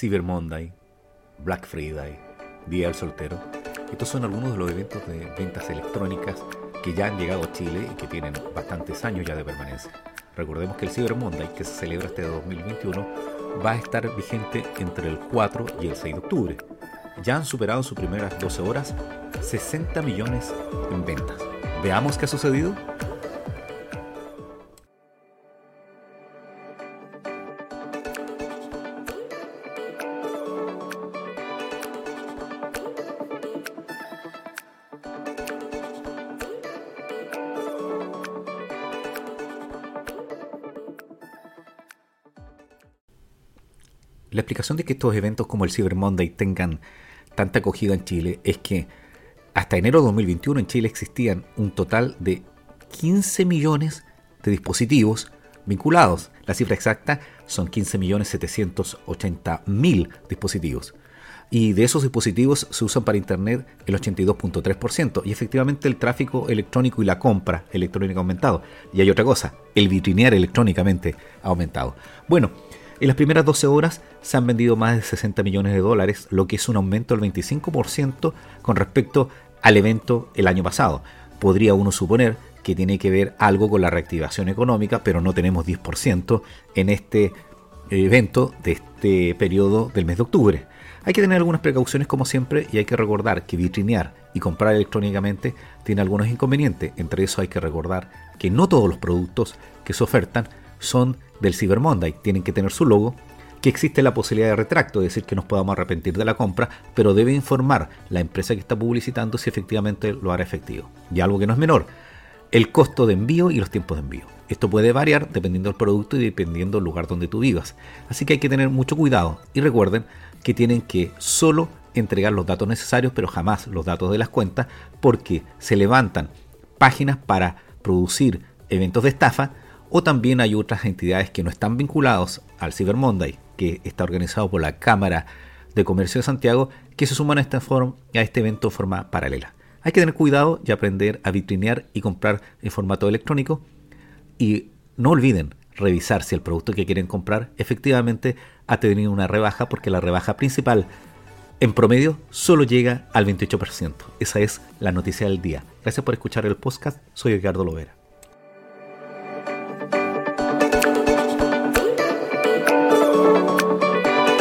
Cyber Monday, Black Friday, Día del Soltero. Estos son algunos de los eventos de ventas electrónicas que ya han llegado a Chile y que tienen bastantes años ya de permanencia. Recordemos que el Cyber Monday, que se celebra este 2021, va a estar vigente entre el 4 y el 6 de octubre. Ya han superado sus primeras 12 horas 60 millones en ventas. Veamos qué ha sucedido. La explicación de que estos eventos como el Cyber Monday tengan tanta acogida en Chile es que hasta enero de 2021 en Chile existían un total de 15 millones de dispositivos vinculados. La cifra exacta son 15.780.000 dispositivos. Y de esos dispositivos se usan para Internet el 82.3%. Y efectivamente el tráfico electrónico y la compra electrónica ha aumentado. Y hay otra cosa, el vitrinear electrónicamente ha aumentado. Bueno, en las primeras 12 horas se han vendido más de 60 millones de dólares, lo que es un aumento del 25% con respecto al evento el año pasado. Podría uno suponer que tiene que ver algo con la reactivación económica, pero no tenemos 10% en este evento de este periodo del mes de octubre. Hay que tener algunas precauciones como siempre y hay que recordar que vitrinear y comprar electrónicamente tiene algunos inconvenientes. Entre eso hay que recordar que no todos los productos que se ofertan son del Cyber Monday. Tienen que tener su logo, que existe la posibilidad de retracto, es decir, que nos podamos arrepentir de la compra, pero debe informar la empresa que está publicitando si efectivamente lo hará efectivo. Y algo que no es menor, el costo de envío y los tiempos de envío. Esto puede variar dependiendo del producto y dependiendo del lugar donde tú vivas. Así que hay que tener mucho cuidado y recuerden que tienen que solo entregar los datos necesarios, pero jamás los datos de las cuentas, porque se levantan páginas para producir eventos de estafa o también hay otras entidades que no están vinculados al Cyber Monday, que está organizado por la Cámara de Comercio de Santiago, que se suman a, esta forma, a este evento de forma paralela. Hay que tener cuidado y aprender a vitrinear y comprar en formato electrónico. Y no olviden revisar si el producto que quieren comprar efectivamente ha tenido una rebaja, porque la rebaja principal en promedio solo llega al 28%. Esa es la noticia del día. Gracias por escuchar el podcast. Soy Edgardo Lovera.